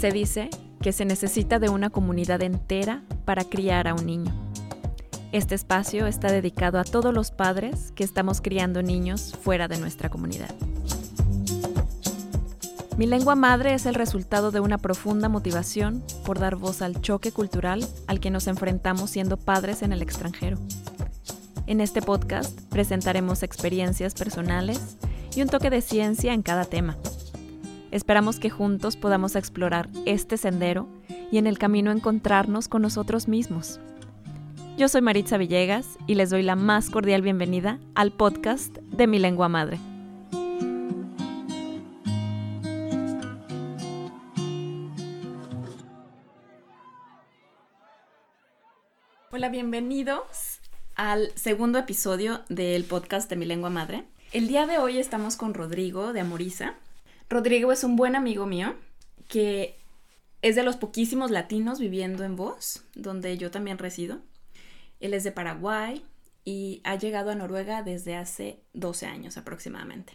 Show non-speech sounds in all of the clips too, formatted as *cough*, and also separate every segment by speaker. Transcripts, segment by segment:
Speaker 1: Se dice que se necesita de una comunidad entera para criar a un niño. Este espacio está dedicado a todos los padres que estamos criando niños fuera de nuestra comunidad. Mi lengua madre es el resultado de una profunda motivación por dar voz al choque cultural al que nos enfrentamos siendo padres en el extranjero. En este podcast presentaremos experiencias personales y un toque de ciencia en cada tema. Esperamos que juntos podamos explorar este sendero y en el camino encontrarnos con nosotros mismos. Yo soy Maritza Villegas y les doy la más cordial bienvenida al podcast de Mi Lengua Madre. Hola, bienvenidos al segundo episodio del podcast de Mi Lengua Madre. El día de hoy estamos con Rodrigo de Amoriza. Rodrigo es un buen amigo mío que es de los poquísimos latinos viviendo en Voz, donde yo también resido. Él es de Paraguay y ha llegado a Noruega desde hace 12 años aproximadamente.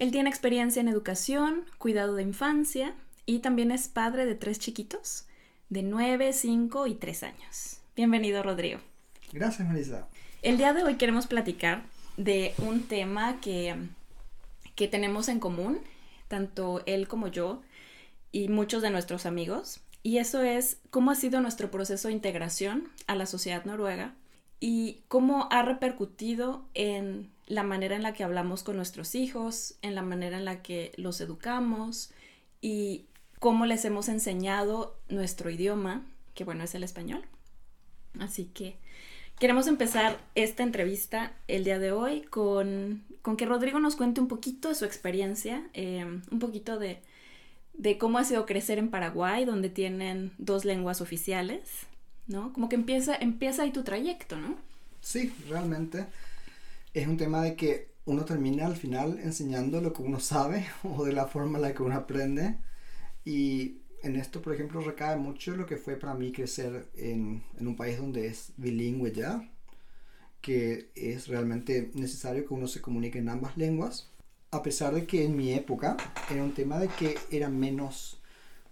Speaker 1: Él tiene experiencia en educación, cuidado de infancia y también es padre de tres chiquitos de 9, 5 y 3 años. Bienvenido, Rodrigo.
Speaker 2: Gracias, Marisa.
Speaker 1: El día de hoy queremos platicar de un tema que, que tenemos en común tanto él como yo y muchos de nuestros amigos. Y eso es cómo ha sido nuestro proceso de integración a la sociedad noruega y cómo ha repercutido en la manera en la que hablamos con nuestros hijos, en la manera en la que los educamos y cómo les hemos enseñado nuestro idioma, que bueno, es el español. Así que queremos empezar esta entrevista el día de hoy con con que Rodrigo nos cuente un poquito de su experiencia, em, un poquito de, cómo ha sido crecer en Paraguay, donde tienen dos lenguas oficiales, ¿no? Como que empieza, empieza ahí tu trayecto, ¿no?
Speaker 2: Sí, realmente es un tema de que uno termina al final enseñando lo que uno sabe *laughs* o de la forma en la que uno aprende. Y en esto, por ejemplo, recae mucho lo que fue para mí crecer en, en un país donde es bilingüe ya, que es realmente necesario que uno se comunique en ambas lenguas, a pesar de que en mi época era un tema de que era menos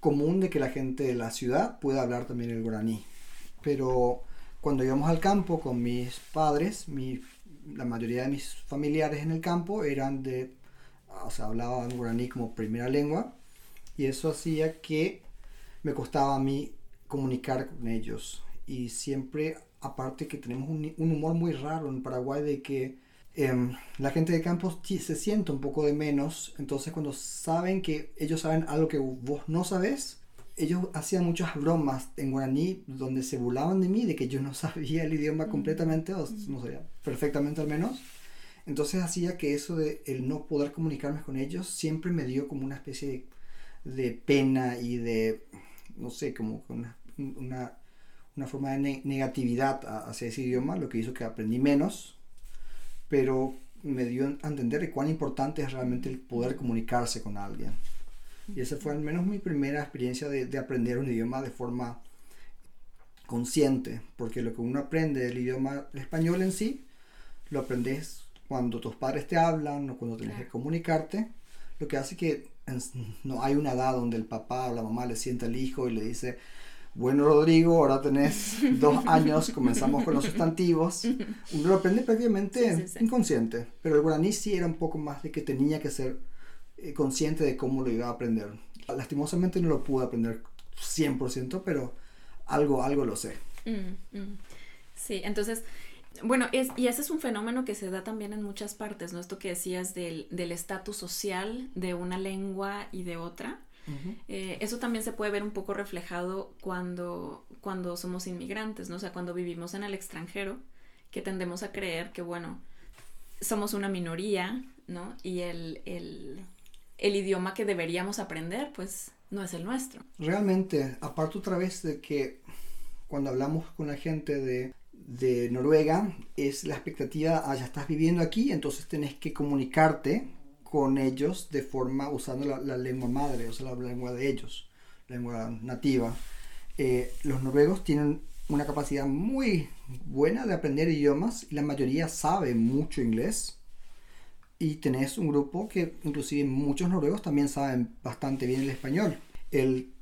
Speaker 2: común de que la gente de la ciudad pueda hablar también el guaraní. Pero cuando íbamos al campo con mis padres, mi, la mayoría de mis familiares en el campo eran de, o sea, hablaban guaraní como primera lengua y eso hacía que me costaba a mí comunicar con ellos. Y siempre aparte que tenemos un, humor muy raro en Paraguay de que em, la gente de campo se siente un poco de menos, entonces cuando saben que ellos saben algo que vos no sabes, ellos hacían muchas bromas en guaraní donde se burlaban de mí, de que yo no *laughs* sabía el idioma completamente, o no sabía perfectamente al menos. Entonces hacía que eso de el no poder comunicarme con ellos siempre me dio como una especie de, pena y de, no sé, como una, una una forma de negatividad hacia ese idioma, lo que hizo que aprendí menos, pero me dio a entender cuán importante es realmente el poder comunicarse con alguien. Y esa fue al menos mi primera experiencia de, de aprender un idioma de forma consciente, porque lo que uno aprende del idioma español en sí, lo aprendes cuando tus padres te hablan o cuando tienes que comunicarte, lo que hace que no hay una edad donde el papá o la mamá le sienta al hijo y le dice, bueno, Rodrigo, ahora tenés *laughs* dos años, comenzamos con los sustantivos. Uno *laughs* lo aprende prácticamente inconsciente, pero el guaraní sí era un poco más de que tenía que ser eh, consciente de cómo lo iba a aprender. Lastimosamente no lo pude aprender 100%, pero algo, algo lo sé. Mm,
Speaker 1: mm. Sí, entonces, bueno, es, y ese es un fenómeno que se da también en muchas partes, ¿no? Esto que decías del estatus social de una lengua y de otra. Eh, eso también se puede ver un poco reflejado cuando, cuando somos inmigrantes, ¿no? O sea, cuando vivimos en el extranjero, que tendemos a creer que, bueno, somos una minoría, ¿no? Y el, el, el idioma que deberíamos aprender, pues, no es el nuestro.
Speaker 2: Realmente, aparte otra vez de que cuando hablamos con la gente de, de Noruega, es la expectativa, ah, ya estás viviendo aquí, entonces tenés que comunicarte con ellos de forma usando la, lengua madre, o sea, la lengua de ellos, lengua nativa. Eh, los noruegos tienen una capacidad muy buena de aprender idiomas y la mayoría sabe mucho inglés. Y tenés un grupo que inclusive muchos noruegos también saben bastante bien el español. El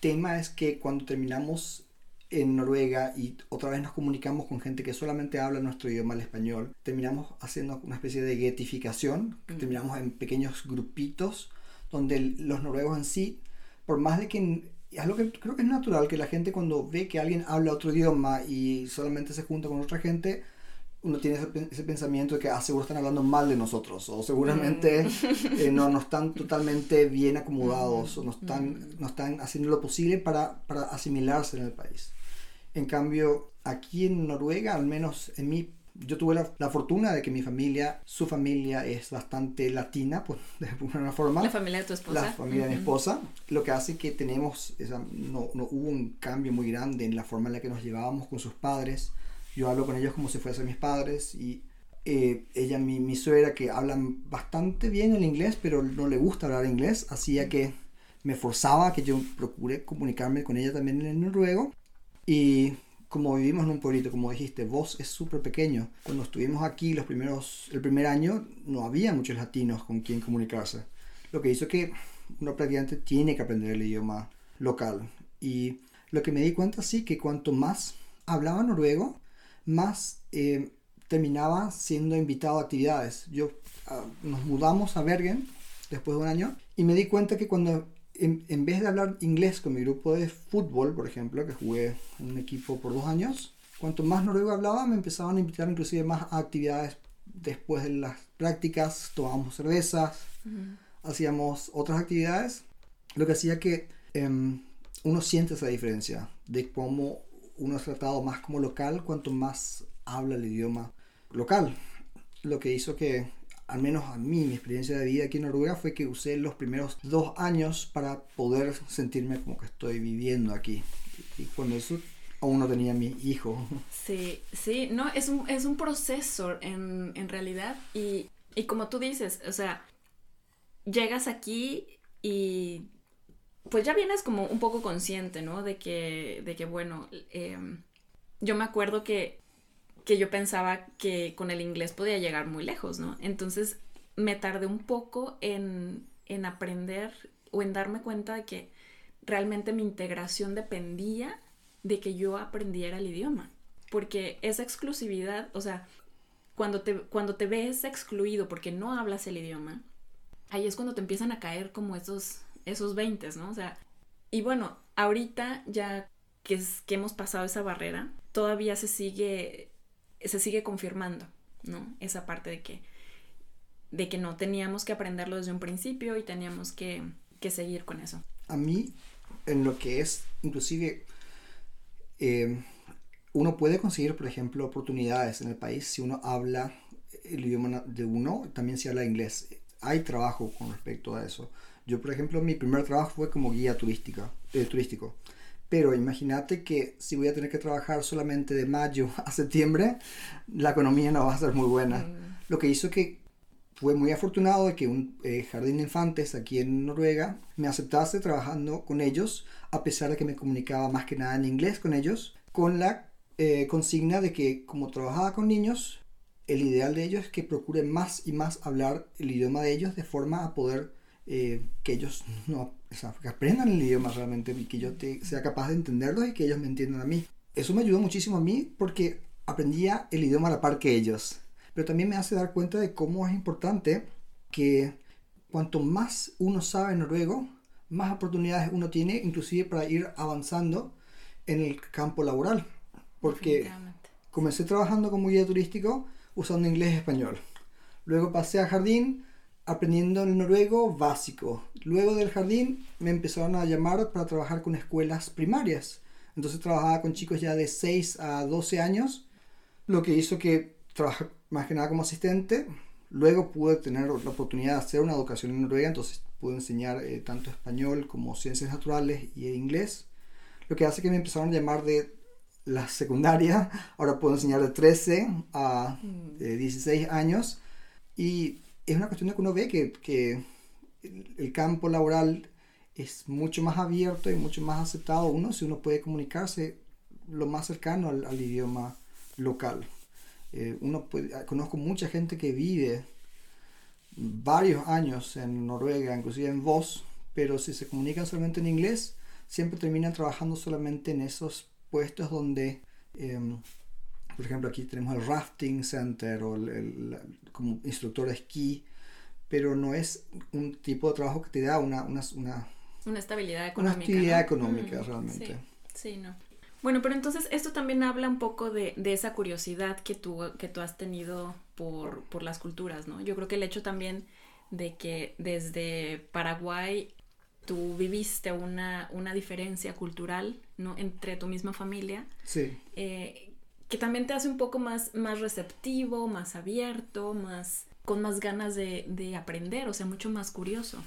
Speaker 2: tema es que cuando terminamos en Noruega y otra vez nos comunicamos con gente que solamente habla nuestro idioma, el español, terminamos haciendo una especie de getificación,
Speaker 1: Mm.
Speaker 2: terminamos en pequeños grupitos donde los noruegos en sí, por más de que es algo que creo que es natural que la gente cuando ve que alguien habla otro idioma y solamente se junta con otra gente, uno tiene ese, pen- ese pensamiento de que ah, seguro están hablando mal de nosotros o seguramente eh, no, no están *laughs* totalmente bien acomodados o no están, no están haciendo lo posible para, para asimilarse en el país. En cambio, aquí en Noruega, al menos en mi, yo tuve la, la fortuna de que mi familia, su familia es bastante latina, pues *laughs* de alguna forma.
Speaker 1: La familia de tu esposa.
Speaker 2: La familia de mi esposa, lo que hace que tenemos, esa- no, no hubo un cambio muy grande en la forma en la que nos llevábamos con sus padres. Yo hablo con ellos como si fuesen mis padres y eh, ella, mi, mi suegra, que hablan bastante bien el inglés, pero no le gusta hablar inglés, hacía que me forzaba a que yo procure comunicarme con ella también en noruego. Y como vivimos en un pueblito, como dijiste, vos es súper pequeño. Cuando estuvimos aquí los primeros, el primer año, no había muchos latinos con quien comunicarse. Lo que hizo que uno prácticamente tiene que aprender el idioma local. Y lo que me di cuenta sí que cuanto más hablaba noruego, más eh, terminaba siendo invitado a actividades. Yo ah, nos mudamos a Bergen después de un año y me di cuenta que cuando en, en vez de hablar inglés con mi grupo de fútbol, por ejemplo, que jugué en un equipo por dos años, cuanto más noruego hablaba, me empezaban a invitar inclusive más a actividades después de las prácticas, tomábamos cervezas, hacíamos otras actividades, lo que hacía que em, uno siente esa diferencia de cómo uno es tratado más como local cuanto más habla el idioma local. Lo que hizo que, al menos a mí, mi experiencia de vida aquí en Noruega fue que usé los primeros dos años para poder sentirme como que estoy viviendo aquí. Y cuando eso aún no tenía mi hijo. *laughs*
Speaker 1: Sí, sí, no, es un, es un proceso en, en realidad y, y como tú dices, o sea, llegas aquí y pues ya vienes como un poco consciente, ¿no? De que, de que bueno, em, yo me acuerdo que, que yo pensaba que con el inglés podía llegar muy lejos, ¿no? Entonces me tardé un poco en, en aprender o en darme cuenta de que realmente mi integración dependía de que yo aprendiera el idioma. Porque esa exclusividad, o sea, cuando te, cuando te ves excluido porque no hablas el idioma, ahí es cuando te empiezan a caer como esos, esos 20, ¿no? O sea, y bueno, ahorita ya que, es, que hemos pasado esa barrera, todavía se sigue, se sigue confirmando, ¿no? Esa parte de que, de que no teníamos que aprenderlo desde un principio y teníamos que, que seguir con eso.
Speaker 2: A mí, en lo que es, inclusive, eh, uno puede conseguir, por ejemplo, oportunidades en el país si uno habla el idioma de uno, también si habla inglés. Hay trabajo con respecto a eso. Yo, por ejemplo, mi primer trabajo fue como guía turística, eh, turístico. Pero imagínate que si voy a tener que trabajar solamente de mayo *laughs* a septiembre, la economía no va a ser muy buena.
Speaker 1: Mm.
Speaker 2: Lo que hizo que fue muy afortunado de que un eh, jardín de infantes aquí en Noruega me aceptase trabajando con ellos, a pesar de que me comunicaba más que nada en inglés con ellos, con la eh, consigna de que como trabajaba con niños, el ideal de ellos es que procuren más y más hablar el idioma de ellos de forma a poder eh, que ellos *laughs* no, o sea, que aprendan el idioma realmente y que yo te, sea capaz de entenderlos y que ellos me entiendan a mí. Eso me ayudó muchísimo a mí porque aprendía el idioma a la par que ellos. Pero también me hace dar cuenta de cómo es importante que cuanto más uno sabe noruego, más oportunidades uno tiene, inclusive para ir avanzando en el campo laboral. Porque comencé trabajando como guía turístico usando inglés y español. Luego pasé a jardín aprendiendo el noruego básico. Luego del jardín me empezaron a llamar para trabajar con escuelas primarias. Entonces trabajaba con chicos ya de 6 a 12 años, lo que hizo que trabajara más que nada como asistente. Luego pude tener la oportunidad de hacer una educación en Noruega, entonces pude enseñar eh, tanto español como ciencias naturales y inglés. Lo que hace que me empezaron a llamar de la secundaria. *laughs* Ahora puedo enseñar de 13 a eh, 16 años. Y es una cuestión de que uno ve que, que el, campo laboral es mucho más abierto y mucho más aceptado uno si uno puede comunicarse lo más cercano al, al idioma local. Eh, uno puede, conozco mucha gente que vive varios años en Noruega, inclusive en Voz, pero si se comunican solamente en inglés, siempre terminan trabajando solamente en esos puestos donde, em, por ejemplo, aquí tenemos el rafting center o el, como instructor de esquí, pero no es un tipo de trabajo que te da una, una,
Speaker 1: una, estabilidad económica.
Speaker 2: Una estabilidad económica realmente.
Speaker 1: Sí, sí, no. Bueno, pero entonces esto también habla un poco de, de esa curiosidad que tú, que tú has tenido por, por, las culturas, ¿no? Yo creo que el hecho también de que desde Paraguay tú viviste una, una diferencia cultural, ¿no? Entre tu misma familia.
Speaker 2: Sí.
Speaker 1: Eh, que también te hace un poco más, más receptivo, más abierto, más con más ganas de, de aprender, o sea, mucho más curioso,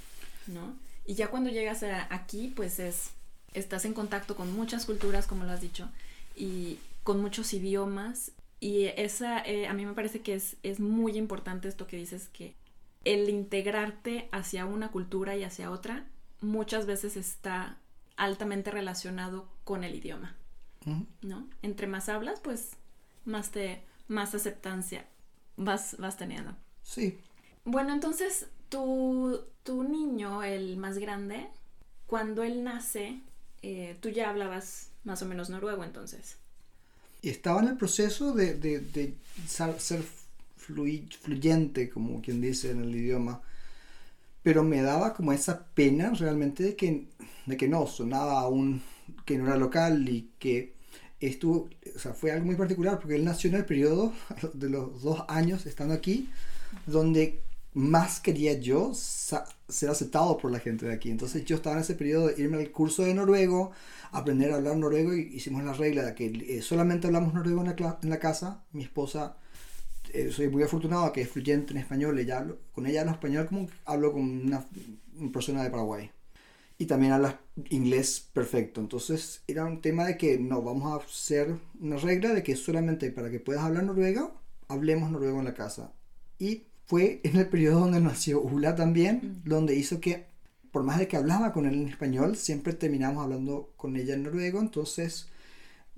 Speaker 1: ¿no? Y ya cuando llegas aquí, pues es estás en contacto con muchas culturas, como lo has dicho, y con muchos idiomas. Y esa, eh, a mí me parece que es, es muy importante esto que dices, que el integrarte hacia una cultura y hacia otra muchas veces está altamente relacionado con el idioma, ¿no? Entre más hablas, pues más te, más aceptancia vas, vas teniendo.
Speaker 2: Sí.
Speaker 1: Bueno, entonces tu, tu niño, el más grande, cuando él nace, eh, tú ya hablabas más o menos noruego entonces.
Speaker 2: Estaba en el proceso de, de, ser fluyente, como quien dice en el idioma, pero me daba como esa pena realmente de que, de que no, sonaba aún que no era local y que estuvo, o sea, fue algo muy particular porque él nació en el periodo *laughs* de los dos años estando aquí, donde más quería yo ser aceptado por la gente de aquí. Entonces yo estaba en ese periodo de irme al curso de noruego, aprender a hablar noruego y hicimos la regla de que eh, solamente hablamos noruego en la, casa. Mi esposa, eh, soy muy afortunado que es fluyente en español, ella con ella hablo español como hablo con una, persona de Paraguay. Y también habla inglés perfecto. Entonces era un tema de que no, vamos a hacer una regla de que solamente para que puedas hablar noruego, hablemos noruego en la casa. Y fue en el periodo donde nació Ula también, mm. donde hizo que, por más de que hablaba con él en español, siempre terminamos hablando con ella en noruego, entonces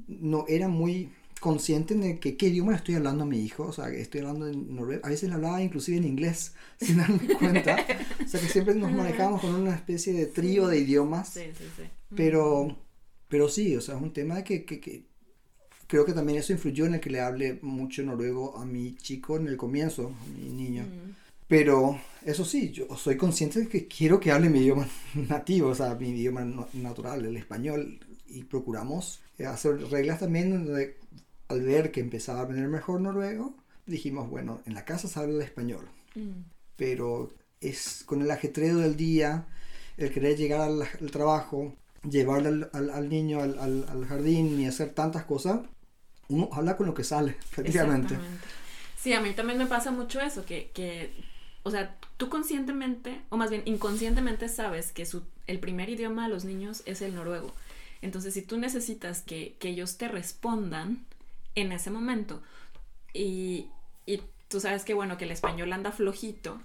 Speaker 2: no era muy consciente de que qué idioma le estoy hablando a mi hijo, o sea, estoy hablando en noruego, a veces le hablaba inclusive en inglés, *laughs* sin darme cuenta, *laughs* sea, que siempre nos manejamos con una especie de trío de idiomas, sí, sí, sí. Pero, pero sí, o sea, es un tema de que, que creo que también eso influyó en el que le hable mucho noruego a mi chico en el comienzo, a mi niño. Mm. Pero eso sí, yo soy consciente de que quiero que hable mi idioma *laughs* nativo, o sea, mi idioma natural, el español, y procuramos hacer reglas también donde al ver que empezaba a aprender mejor noruego, dijimos, bueno, en la casa se habla el español, mm. pero es con el ajetreo del día, el querer llegar al, trabajo, llevarle al, niño al, jardín y hacer tantas cosas, uno habla con lo que sale, *laughs* prácticamente.
Speaker 1: Sí, a mí también me pasa mucho eso, que, que, o sea, tú conscientemente, o más bien inconscientemente sabes que su, el primer idioma de los niños es el noruego. Entonces, si tú necesitas que, que ellos te respondan en ese momento, y, y tú sabes que, bueno, que el español anda flojito,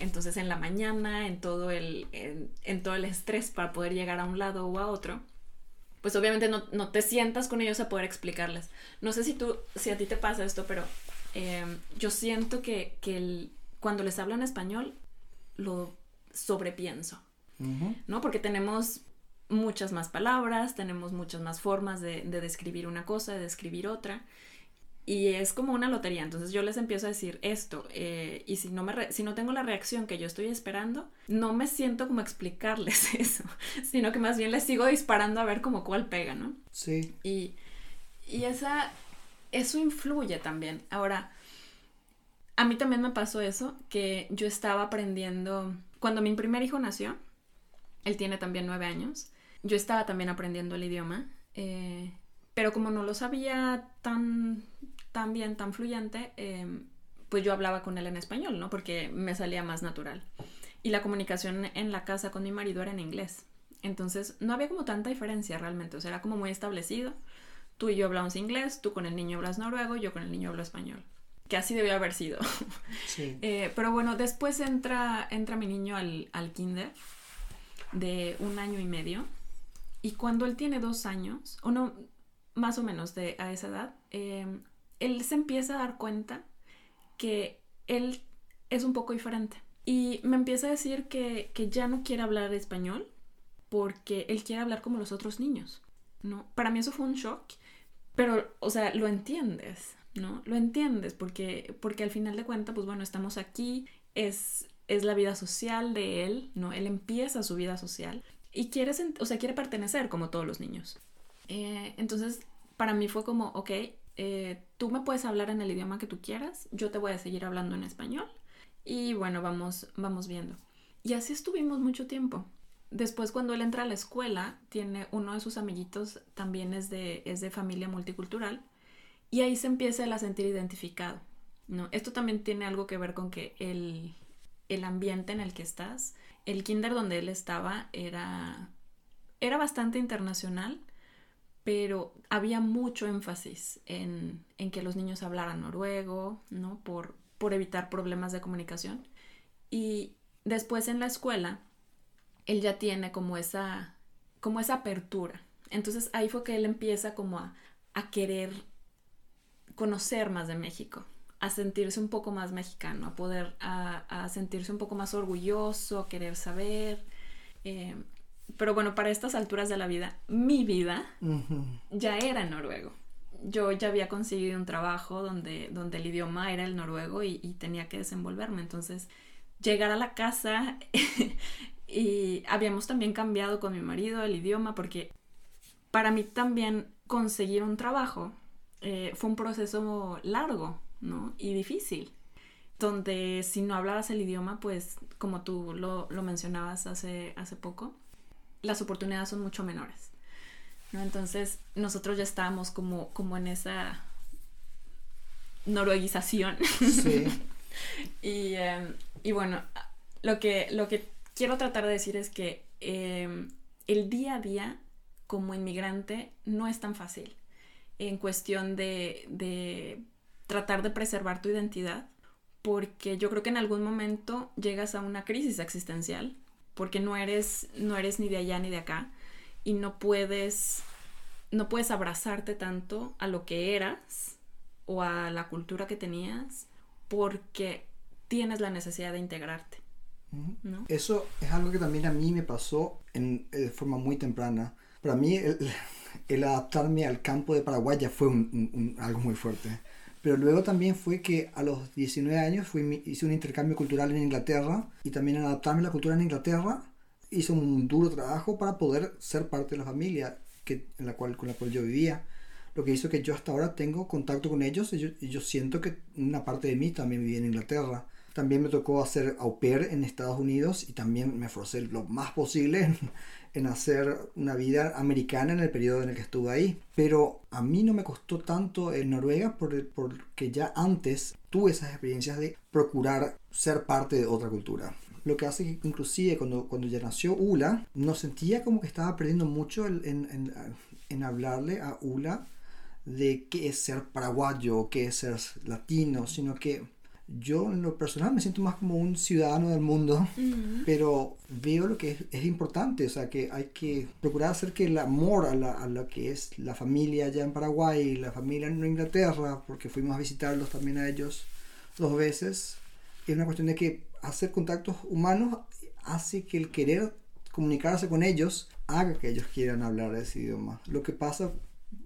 Speaker 1: entonces en la mañana, en todo el, en, en todo el estrés para poder llegar a un lado o a otro, pues obviamente no, no, te sientas con ellos a poder explicarles. No sé si tú, si a ti te pasa esto, pero em, yo siento que, que el, cuando les hablan español, lo sobrepienso, ¿no? Porque tenemos muchas más palabras, tenemos muchas más formas de, de describir una cosa, de describir otra. Y es como una lotería. Entonces yo les empiezo a decir esto. Eh, y si no, me si no tengo la reacción que yo estoy esperando, no me siento como explicarles *laughs* eso. Sino que más bien les sigo disparando a ver como cuál pega, ¿no?
Speaker 2: Sí.
Speaker 1: Y, y esa, eso influye también. Ahora, a mí también me pasó eso, que yo estaba aprendiendo, cuando mi primer hijo nació, él tiene también nueve años, yo estaba también aprendiendo el idioma. Eh, pero como no lo sabía tan, tan bien, tan fluyente, em, pues yo hablaba con él en español, ¿no? Porque me salía más natural. Y la comunicación en la casa con mi marido era en inglés. Entonces no había como tanta diferencia realmente, o sea, era como muy establecido. Tú y yo hablamos inglés, tú con el niño hablas noruego, yo con el niño hablo español. Que así debió haber sido. *laughs* Sí. Eh, pero bueno, después entra, entra mi niño al, al kinder de un año y medio. Y cuando él tiene dos años, o no, más o menos de, a esa edad, em, él se empieza a dar cuenta que él es un poco diferente. Y me empieza a decir que, ya no quiere hablar español porque él quiere hablar como los otros niños, ¿no? Para mí eso fue un shock, pero, o sea, lo entiendes, ¿no? Lo entiendes porque, porque al final de cuentas, pues bueno, estamos aquí, es, es la vida social de él, ¿no? Él empieza su vida social y quiere, o sea, quiere pertenecer como todos los niños. Eh, entonces, para mí fue como, ok, eh, tú me puedes hablar en el idioma que tú quieras, yo te voy a seguir hablando en español y bueno, vamos, vamos viendo. Y así estuvimos mucho tiempo. Después cuando él entra a la escuela, tiene uno de sus amiguitos, también es de, es de familia multicultural, y ahí se empieza a sentir identificado. ¿no? Esto también tiene algo que ver con que el, el ambiente en el que estás, el kinder donde él estaba era, era bastante internacional, pero había mucho énfasis en, en que los niños hablaran noruego, ¿no? Por, por evitar problemas de comunicación. Y después en la escuela, él ya tiene como esa, como esa apertura. Entonces ahí fue que él empieza como a, a querer conocer más de México, a sentirse un poco más mexicano, a poder, a, a sentirse un poco más orgulloso, a querer saber. Eh, pero bueno, para estas alturas de la vida, mi vida ya era noruego. Yo ya había conseguido un trabajo donde, donde el idioma era el noruego y, y tenía que desenvolverme. Entonces, llegar a la casa *laughs* y habíamos también cambiado con mi marido el idioma porque para mí también conseguir un trabajo eh, fue un proceso largo, ¿no? Y difícil donde si no hablabas el idioma, pues como tú lo, lo mencionabas hace, hace poco, las oportunidades son mucho menores. ¿no? Entonces nosotros ya estábamos como, como en esa norueguización. Sí. *laughs* y, em, y, bueno, lo que, lo que quiero tratar de decir es que em, el día a día como inmigrante no es tan fácil en cuestión de, de tratar de preservar tu identidad, porque yo creo que en algún momento llegas a una crisis existencial porque no eres, no eres ni de allá ni de acá y no puedes, no puedes abrazarte tanto a lo que eras o a la cultura que tenías porque tienes la necesidad de integrarte.
Speaker 2: Eso es algo que también a mí me pasó en, de forma muy temprana. Para mí el, adaptarme al campo de Paraguay ya fue algo muy fuerte. Pero luego también fue que a los 19 años fui, hice un intercambio cultural en Inglaterra y también adaptarme a la cultura en Inglaterra hice un duro trabajo para poder ser parte de la familia que, en la cual, con la cual yo vivía. Lo que hizo que yo hasta ahora tengo contacto con ellos y yo, y yo siento que una parte de mí también vivía en Inglaterra. También me tocó hacer au pair en Estados Unidos y también me esforcé lo más posible en, en, hacer una vida americana en el periodo en el que estuve ahí. Pero a mí no me costó tanto en Noruega porque ya antes tuve esas experiencias de procurar ser parte de otra cultura. Lo que hace que inclusive cuando, cuando ya nació Ula, no sentía como que estaba perdiendo mucho en, en, en hablarle a Ula de qué es ser paraguayo, qué es ser latino, sino que yo en lo personal me siento más como un ciudadano del mundo, pero veo lo que es, importante, o sea, que hay que procurar hacer que el amor a, la, a lo que es la familia allá en Paraguay la familia en Inglaterra, porque fuimos a visitarlos también a ellos dos veces, es una cuestión de que hacer contactos humanos hace que el querer comunicarse con ellos haga que ellos quieran hablar ese idioma. Lo que pasa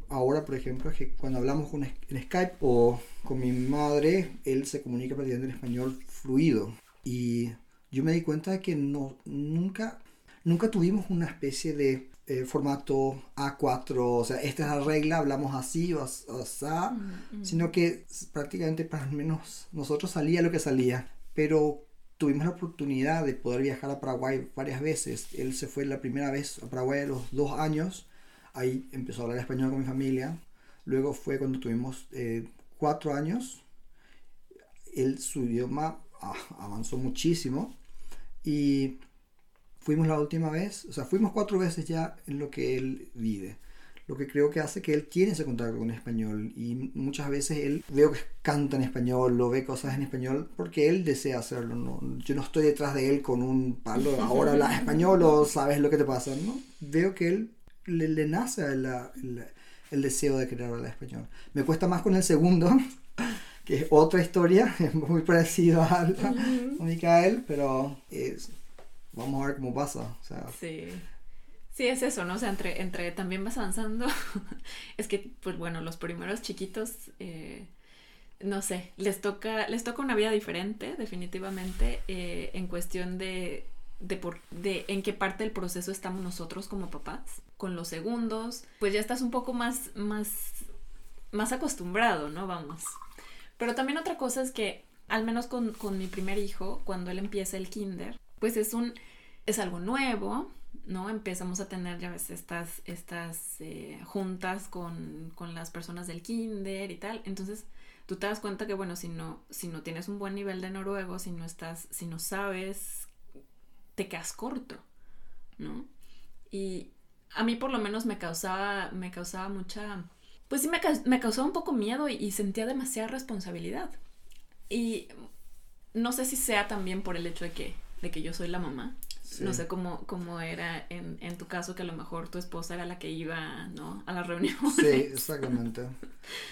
Speaker 2: ahora, por ejemplo, es que cuando hablamos con, en Skype o con mi madre, él se comunica prácticamente en español fluido. Y yo me di cuenta de que no, nunca, nunca tuvimos una especie de eh, formato A4, o sea, esta es la regla, hablamos así o así, mm, mm. sino que prácticamente para al menos nosotros salía lo que salía. Pero tuvimos la oportunidad de poder viajar a Paraguay varias veces. Él se fue la primera vez a Paraguay a los dos años ahí empezó a hablar español con mi familia. Luego fue cuando tuvimos eh, cuatro años. Él, su idioma ah, avanzó muchísimo. Y fuimos la última vez, o sea, fuimos cuatro veces ya en lo que él vive. Lo que creo que hace que él tiene ese contacto con español. Y muchas veces él veo que canta en español, lo ve cosas en español, porque él desea hacerlo. ¿no? Yo no estoy detrás de él con un palo, ahora habla *laughs* español o sabes lo que te pasa. ¿no? Veo que él le, nace el, el, deseo de querer hablar español. Me cuesta más con el segundo, *laughs* que es otra historia, *laughs* es muy parecido a, a Micael, pero es, vamos a ver cómo pasa.
Speaker 1: sí. Sí, es eso, ¿no? O sea, entre, entre también vas avanzando. *laughs* es que, pues bueno, los primeros chiquitos, eh, no sé, les toca, les toca una vida diferente, definitivamente, eh, en cuestión de, de, por, de en qué parte del proceso estamos nosotros como papás. Con los segundos, pues ya estás un poco más, más, más acostumbrado, ¿no? Vamos. Pero también otra cosa es que, al menos con, con mi primer hijo, cuando él empieza el kinder, pues es un, es algo nuevo, ¿no? Empezamos a tener, ya ves, estas, estas eh, juntas con, con, las personas del kinder y tal. Entonces, tú te das cuenta que, bueno, si no, si no tienes un buen nivel de noruego, si no estás, si no sabes, te quedas corto, ¿no? Y a mí por lo menos me causaba, me causaba mucha, pues sí, me, me causaba un poco miedo y, y sentía demasiada responsabilidad. Y no sé si sea también por el hecho de que, de que yo soy la mamá, no sé cómo, cómo era en, en, tu caso, que a lo mejor tu esposa era la que iba, ¿no? A la reunión.
Speaker 2: Sí, exactamente.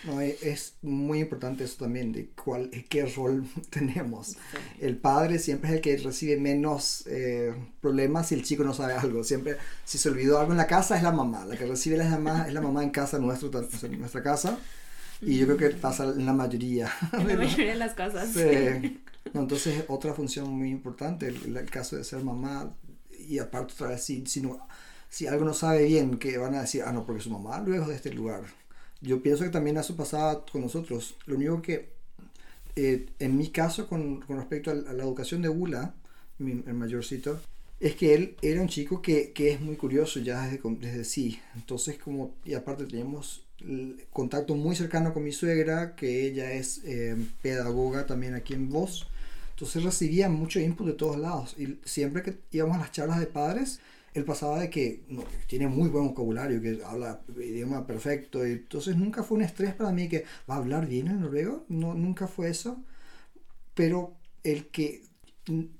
Speaker 2: No, e, es muy importante eso también, de cuál, qué rol *laughs* tenemos. El padre siempre es el que recibe menos eh, problemas si el chico no sabe algo. Siempre, si se olvidó algo en la casa, es la mamá. La que recibe la mamá, es la mamá en casa, nuestro, en nuestra casa. Y yo creo que pasa en la mayoría. *laughs*
Speaker 1: En la mayoría de las casas.
Speaker 2: Sí. No, entonces otra función muy importante, el, el, caso de ser mamá, y aparte otra vez, si, si, no, si algo no sabe bien, que van a decir, ah, no, porque su mamá luego de este lugar. Yo pienso que también eso pasaba con nosotros. Lo único que, eh, en mi caso, con, con respecto a, la educación de Ula, mi, el mayorcito, es que él era un chico que, que es muy curioso ya desde, desde sí. Entonces, como, y aparte teníamos contacto muy cercano con mi suegra, que ella es eh, pedagoga también aquí en Voz. Entonces recibía mucho input de todos lados y siempre que íbamos a las charlas de padres, él pasaba de que no, tiene muy buen vocabulario, que habla idioma perfecto, y entonces nunca fue un estrés para mí que va a hablar bien el noruego, no, nunca fue eso, pero el que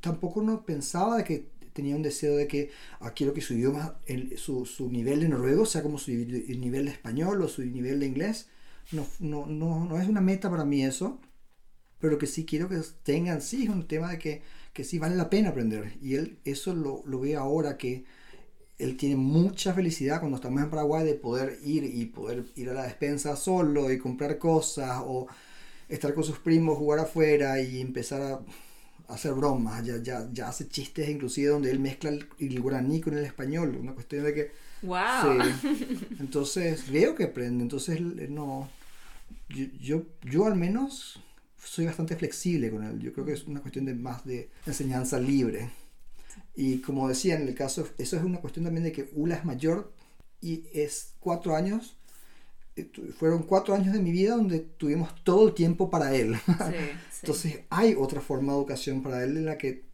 Speaker 2: tampoco no pensaba de que tenía un deseo de que quiero que su idioma, el, su, su, nivel de noruego sea como su nivel de español o su nivel de inglés. No, no, no, no es una meta para mí eso pero que sí quiero que tengan, sí, es un tema de que, que sí vale la pena aprender. Y él eso lo, lo ve ahora que él tiene mucha felicidad cuando estamos en Paraguay de poder ir y poder ir a la despensa solo y comprar cosas o estar con sus primos, jugar afuera y empezar a hacer bromas. Ya, ya, ya hace chistes inclusive donde él mezcla el, el guaraní con el español. Una cuestión de que...
Speaker 1: ¡Wow!
Speaker 2: Sí. Entonces veo que aprende. Entonces no... Yo, yo, yo al menos soy bastante flexible con él. Yo creo que es una cuestión de más de enseñanza libre. Y como decía, en el caso, eso es una cuestión también de que Ula es mayor y es cuatro años. Fueron cuatro años de mi vida donde tuvimos todo el tiempo para él. *laughs* Entonces hay otra forma de educación para él en la que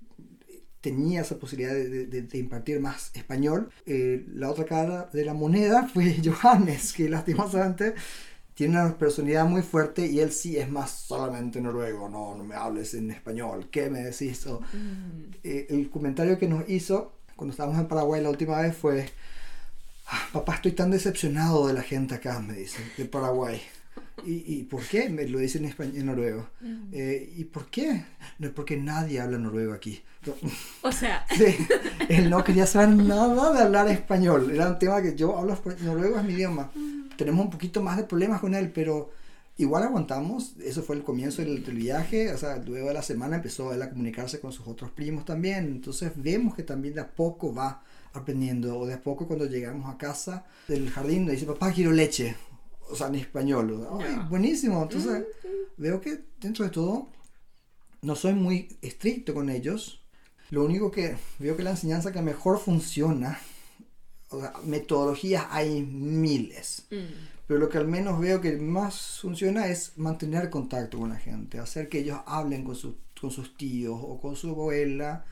Speaker 2: tenía esa posibilidad de, de, de impartir más español. Eh, la otra cara de la moneda fue *laughs* Johannes, que lastimosamente tiene una personalidad muy fuerte y él sí es más solamente noruego, no, no me hables en español, ¿qué me decís? O, mm. eh, el comentario que nos hizo cuando estábamos en Paraguay la última vez fue, ah, papá, estoy tan decepcionado de la gente acá, me dice, de Paraguay. ¿Y, ¿Y, por qué? Me lo dice en, español, en noruego. Mm. Eh, ¿Y por qué? No es porque nadie habla noruego aquí.
Speaker 1: O sea. *laughs*
Speaker 2: Sí, él no quería saber nada de hablar español. Era un tema que yo hablo noruego, es mi idioma. Mm. Tenemos un poquito más de problemas con él, pero igual aguantamos. Eso fue el comienzo del, del, viaje. O sea, luego de la semana empezó él a comunicarse con sus otros primos también. Entonces vemos que también de a poco va aprendiendo. O de a poco cuando llegamos a casa del jardín le dice, papá, quiero leche o sea, en español. Ay, buenísimo. Entonces, veo que dentro de todo no soy muy estricto con ellos. Lo único que veo que la enseñanza que mejor funciona, o sea, metodologías hay miles. Mm. Pero lo que al menos veo que más funciona es mantener contacto con la gente, hacer que ellos hablen con, sus con sus tíos o con su abuela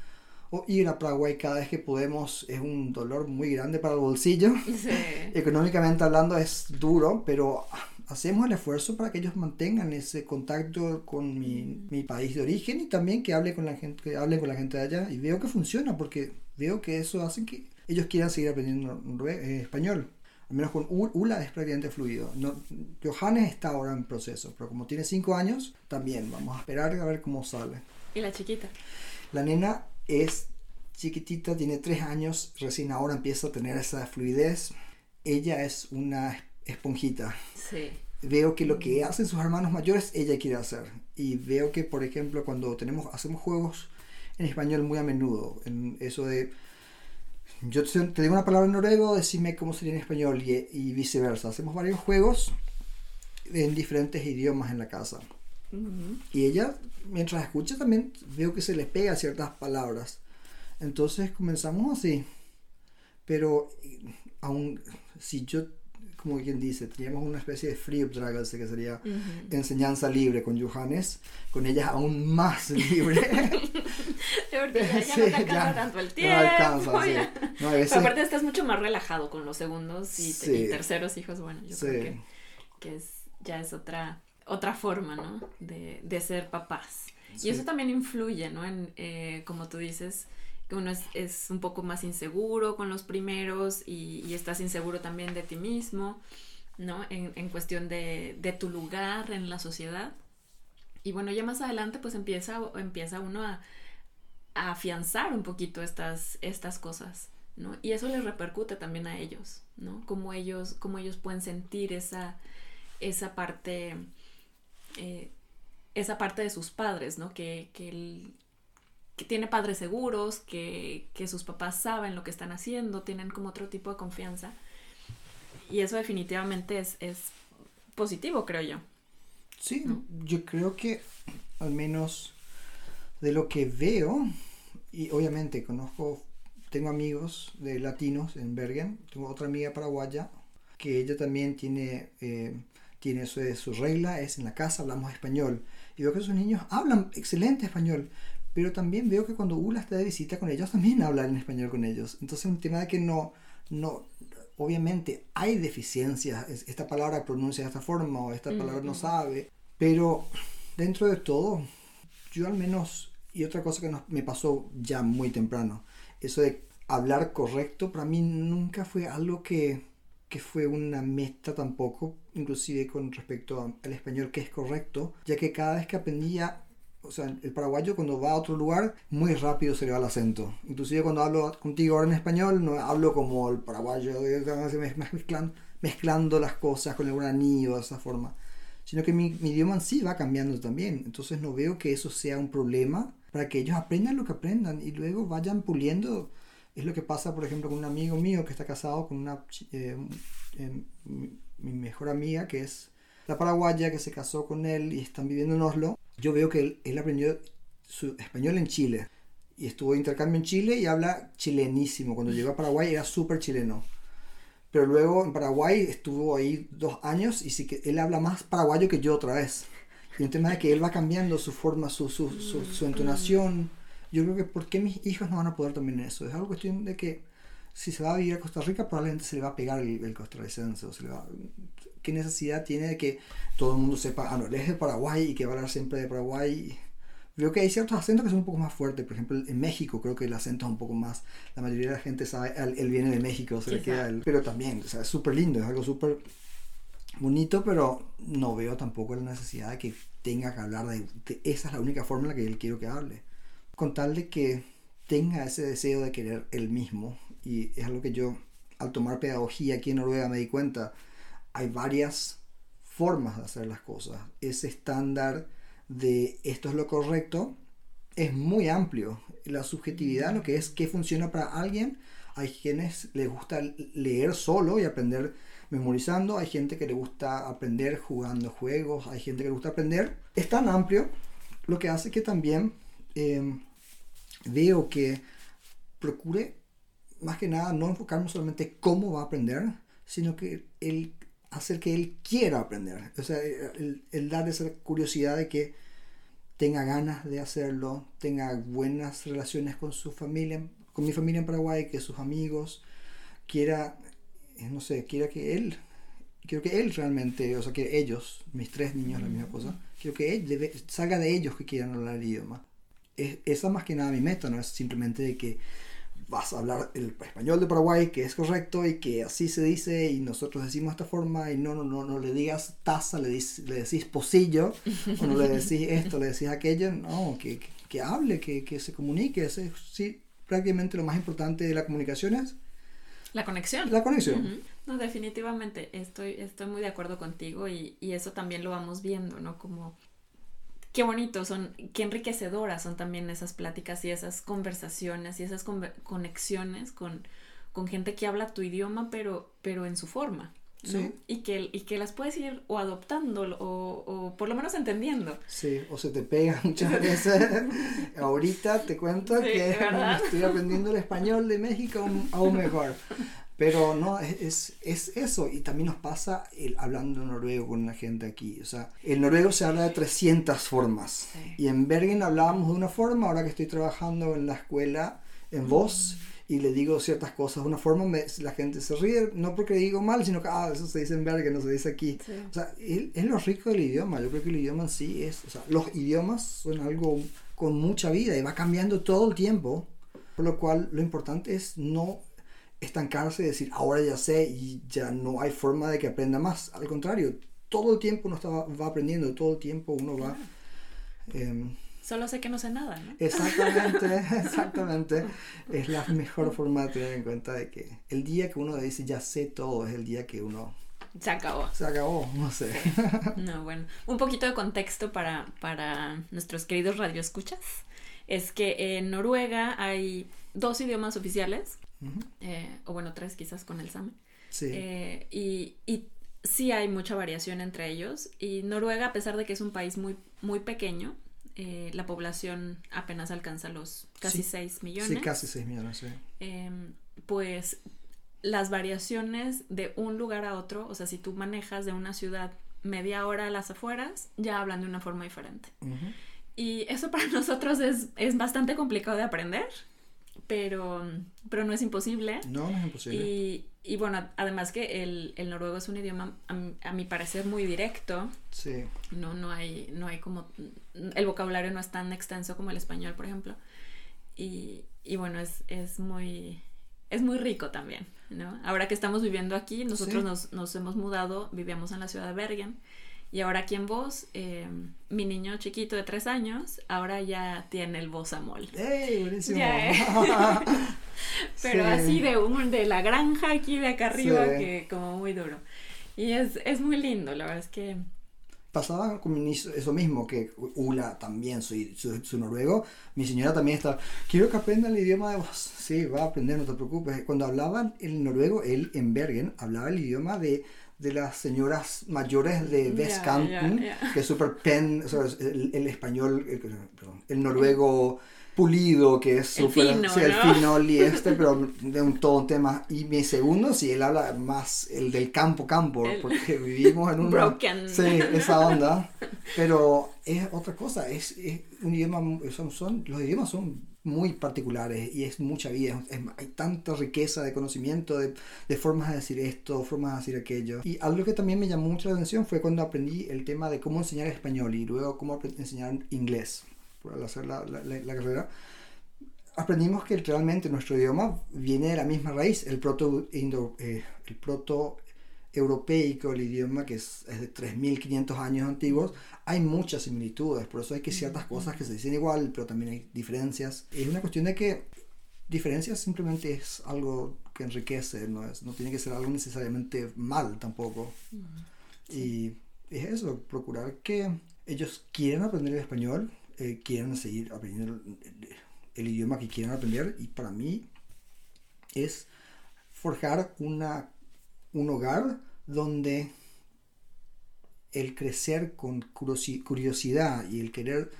Speaker 2: o ir a Paraguay cada vez que podemos es un dolor muy grande para el bolsillo. Sí. *laughs* Económicamente hablando es duro, pero hacemos el esfuerzo para que ellos mantengan ese contacto con mi, mi país de origen y también que hable con la gente que hablen con la gente de allá y veo que funciona porque veo que eso hace que ellos quieran seguir aprendiendo eh, español al menos con ULA es prácticamente fluido. No, Johannes está ahora en proceso, pero como tiene 5 años, también vamos a esperar a ver cómo sale.
Speaker 1: ¿Y la chiquita?
Speaker 2: La nena es chiquitita, tiene tres años, recién ahora empieza a tener esa fluidez. Ella es una esponjita.
Speaker 1: Sí.
Speaker 2: Veo que lo que hacen sus hermanos mayores, ella quiere hacer. Y veo que, por ejemplo, cuando tenemos, hacemos juegos en español muy a menudo, en eso de yo te digo una palabra en noruego, decime cómo sería en español y, y, viceversa. Hacemos varios juegos en diferentes idiomas en la casa. Y ella, mientras escucha, también veo que se le pega ciertas palabras. Entonces comenzamos así. Pero aún si yo, como quien dice, teníamos una especie de free dragons que sería enseñanza libre con Johannes, con ella aún más *laughs* libre.
Speaker 1: Porque ya, ya no te alcanza tanto el tiempo. No alcanza, sí. No, aparte estás mucho más relajado con los segundos y, terceros hijos. Bueno, yo creo que, que es, ya es otra otra forma, ¿no? De, de ser papás. Y eso también influye, ¿no? En, eh, como tú dices, que uno es, es, un poco más inseguro con los primeros y, y estás inseguro también de ti mismo, ¿no? En, en cuestión de, de, tu lugar en la sociedad. Y bueno, ya más adelante pues empieza, empieza uno a, a afianzar un poquito estas, estas cosas, ¿no? Y eso les repercute también a ellos, ¿no? Cómo ellos, cómo ellos pueden sentir esa, esa parte eh, esa parte de sus padres, ¿no? Que, que, que tiene padres seguros, que, que, sus papás saben lo que están haciendo, tienen como otro tipo de confianza. Y eso definitivamente es, es positivo, creo yo.
Speaker 2: Sí, yo creo que al menos de lo que veo, y obviamente conozco, tengo amigos de latinos en Bergen, tengo otra amiga paraguaya que ella también tiene eh, tiene su, su regla, es en la casa hablamos español. Y veo que esos niños hablan excelente español, pero también veo que cuando Ula está de visita con ellos, también *laughs* hablan en español con ellos. Entonces, un tema de que no, no, obviamente hay deficiencias, esta palabra pronuncia de esta forma o esta palabra no sabe, pero dentro de todo, yo al menos, y otra cosa que me pasó ya muy temprano, eso de hablar correcto, para mí nunca fue algo que que fue una meta tampoco, inclusive con respecto al español que es correcto, ya que cada vez que aprendía, o sea, el paraguayo cuando va a otro lugar, muy rápido se le va el acento. Inclusive cuando hablo contigo ahora en español, no hablo como el paraguayo, mezclando, mezclando las cosas con el guaraní o de esa forma, sino que mi, mi idioma en sí va cambiando también. Entonces no veo que eso sea un problema para que ellos aprendan lo que aprendan y luego vayan puliendo es lo que pasa, por ejemplo, con un amigo mío que está casado con una eh, em, mi mejor amiga, que es la paraguaya, que se casó con él y están viviendo en Oslo. Yo veo que él, aprendió su español en Chile y estuvo de intercambio en Chile y habla chilenísimo. Cuando llegó a Paraguay era súper chileno. Pero luego en Paraguay estuvo ahí dos años y sí que él habla más paraguayo que yo otra vez. Y el tema es que él va cambiando su forma, su, su, su, su entonación yo creo que ¿por qué mis hijos no van a poder también eso? Es algo cuestión de que si se va a vivir a Costa Rica probablemente se le va a pegar el, el costarricense. O se le va, ¿Qué necesidad tiene de que todo el mundo sepa, ah, no, él es de Paraguay y que va a hablar siempre de Paraguay? Veo que hay ciertos acentos que son un poco más fuertes. Por ejemplo, en México creo que el acento es un poco más. La mayoría de la gente sabe, él, viene de México, se le queda el, Pero también, o sea, es súper lindo, es algo súper bonito, pero no veo tampoco la necesidad de que tenga que hablar de, de, Esa es la única forma en la que él quiero que hable con tal de que tenga ese deseo de querer él mismo. Y es algo que yo, al tomar pedagogía aquí en Noruega, me di cuenta. Hay varias formas de hacer las cosas. Ese estándar de esto es lo correcto es muy amplio. La subjetividad, lo que es que funciona para alguien, hay quienes les gusta leer solo y aprender memorizando, hay gente que le gusta aprender jugando juegos, hay gente que le gusta aprender. Es tan amplio lo que hace que también em, veo que procure más que nada no enfocarnos solamente cómo va a aprender, sino que el hacer que él quiera aprender. O sea, el, el dar esa curiosidad de que tenga ganas de hacerlo, tenga buenas relaciones con su familia, con mi familia en Paraguay, que sus amigos, quiera, eh, no sé, quiera que él, quiero que él realmente, o sea, que ellos, mis tres niños, la misma cosa, quiero que él debe, salga de ellos que quieran hablar el idioma es, esa más que nada mi meta, no es simplemente de que vas a hablar el español de Paraguay, que es correcto y que así se dice y nosotros decimos esta forma y no, no, no, no le digas taza, le, le decís pocillo, o no le *laughs* decís esto, le decís aquello, no, que, que, hable, que, que, se comunique, ese, sí, prácticamente lo más importante de la comunicación es
Speaker 1: la conexión.
Speaker 2: La conexión.
Speaker 1: No, definitivamente estoy, estoy muy de acuerdo contigo y, y, eso también lo vamos viendo, ¿no? Como qué bonito son, qué enriquecedoras son también esas pláticas y esas conversaciones y esas conexiones con, con gente que habla tu idioma, pero, pero en su forma. Sí. Y, que, y que las puedes ir o adoptando o, o, por lo menos entendiendo.
Speaker 2: Sí, o se te pega *laughs* muchas veces. *laughs* Ahorita te cuento que estoy aprendiendo el español de México aún mejor. Pero no, es, es eso. Y también nos pasa el, hablando noruego con la gente aquí. O sea, el noruego se habla de 300 formas. Y en Bergen hablábamos de una forma. Ahora que estoy trabajando en la escuela en voz y le digo ciertas cosas de una forma, la gente se ríe, no porque digo mal, sino que, ah, eso se dice en Bergen, no se dice aquí. O sea, es, lo rico del idioma. Yo creo que el idioma en sí es. O sea, los idiomas son algo con mucha vida y va cambiando todo el tiempo. Por lo cual, lo importante es no estancarse y decir, ahora ya sé y ya no hay forma de que aprenda más. Al contrario, todo el tiempo uno está, va aprendiendo, todo el tiempo uno va... Em,
Speaker 1: Solo sé que no sé nada, ¿no?
Speaker 2: Exactamente, *laughs* exactamente. Es la mejor *laughs* forma de tener en cuenta de que el día que uno dice ya sé todo es el día que uno...
Speaker 1: Se acabó.
Speaker 2: Se acabó, no sé.
Speaker 1: No, bueno. Un poquito de contexto para, para nuestros queridos radioescuchas. Es que en Noruega hay dos idiomas oficiales eh, o bueno, tres quizás con el SAME. Sí. Eh, y, y sí hay mucha variación entre ellos. Y Noruega, a pesar de que es un país muy, muy pequeño, eh, la población apenas alcanza los casi 6 millones.
Speaker 2: Sí, casi 6 millones, sí.
Speaker 1: Pues las variaciones de un lugar a otro, o sea, si tú manejas de una ciudad media hora a las afueras, ya hablan de una forma diferente. Y eso para *laughs* nosotros es, es bastante complicado de aprender pero, pero no es imposible.
Speaker 2: No, no es imposible.
Speaker 1: Y, y bueno, además que el, el noruego es un idioma, a, mi parecer, muy directo.
Speaker 2: Sí.
Speaker 1: No, no hay, no hay como, el vocabulario no es tan extenso como el español, por ejemplo. Y, y bueno, es, es muy, es muy rico también, ¿no? Ahora que estamos viviendo aquí, nosotros nos, nos hemos mudado, vivíamos en la ciudad de Bergen y ahora aquí en voz, eh, mi niño chiquito de tres años, ahora ya tiene el voz amol.
Speaker 2: ¡Ey! Buenísimo. *laughs*
Speaker 1: Pero así de un, de la granja aquí de acá arriba, que como muy duro. Y es, es muy lindo, la verdad es que
Speaker 2: pasaba con eso mismo, que Ula también, soy, su noruego, mi señora también está, quiero que aprenda el idioma de vos. Sí, va a aprender, no te preocupes. Cuando hablaban el noruego, él en Bergen hablaba el idioma de de las señoras mayores de Veskanten, que es súper pen, el, español, el, noruego pulido, que es súper, el, fino, el finol y *laughs* este, pero de un, todo un tema. Y mi segundo, sí, él habla más el del campo, campo, porque vivimos en *laughs* un...
Speaker 1: Broken.
Speaker 2: Sí, esa onda. Pero es otra cosa, es, es un idioma, son, son, los idiomas son muy particulares y es mucha vida, hay tanta riqueza de conocimiento, de, de, formas de decir esto, formas de decir aquello. Y algo que también me llamó mucho la atención fue cuando aprendí el tema de cómo enseñar español y luego cómo enseñar inglés, por hacer la, la, la, carrera. Aprendimos que realmente nuestro idioma viene de la misma raíz, el proto, indo, eh, el proto europeico, el idioma que es, es de 3.500 años antiguos, hay muchas similitudes, por eso hay que ciertas cosas que se dicen igual, pero también hay diferencias. Es una cuestión de que diferencias simplemente es algo que enriquece, no, es, no tiene que ser algo necesariamente mal tampoco. Y es eso, procurar que ellos quieran aprender el español, eh, quieran seguir aprendiendo el, idioma que quieran aprender, y para mí es forjar una, un hogar donde el crecer con curiosidad y el querer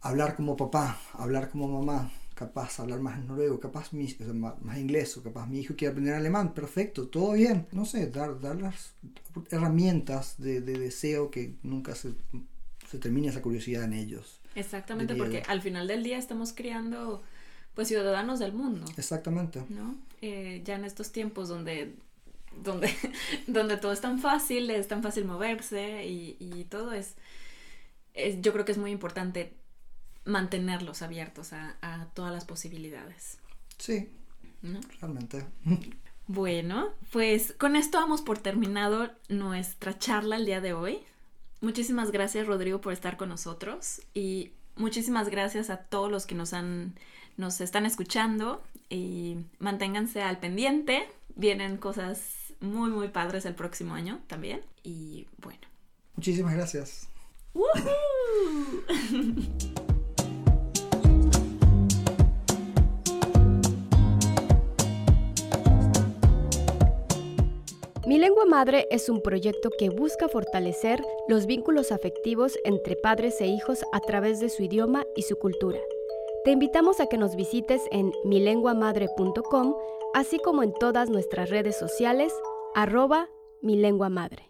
Speaker 2: hablar como papá, hablar como mamá, capaz hablar más noruego, capaz mi, más, inglés, o capaz mi hijo quiere aprender alemán, perfecto, todo bien. No sé, dar, dar las herramientas de, deseo que nunca se, se, termine esa curiosidad en ellos.
Speaker 1: Exactamente, porque al final del día estamos criando pues ciudadanos del mundo.
Speaker 2: Exactamente.
Speaker 1: ¿No? Eh, ya en estos tiempos donde donde, *laughs* donde todo es tan fácil, es tan fácil moverse y, todo es, yo creo que es muy importante mantenerlos abiertos a, todas las posibilidades.
Speaker 2: Sí, realmente.
Speaker 1: Bueno, pues con esto vamos por terminado nuestra charla el día de hoy. Muchísimas gracias Rodrigo por estar con nosotros y muchísimas gracias a todos los que nos han nos están escuchando y manténganse al pendiente. Vienen cosas muy muy padres el próximo año también y bueno.
Speaker 2: Muchísimas gracias.
Speaker 3: Mi lengua madre es un proyecto que busca fortalecer los vínculos afectivos entre padres e hijos a través de su idioma y su cultura. Te invitamos a que nos visites en milenguamadre.com, así como en todas nuestras redes sociales, arroba mi lengua madre.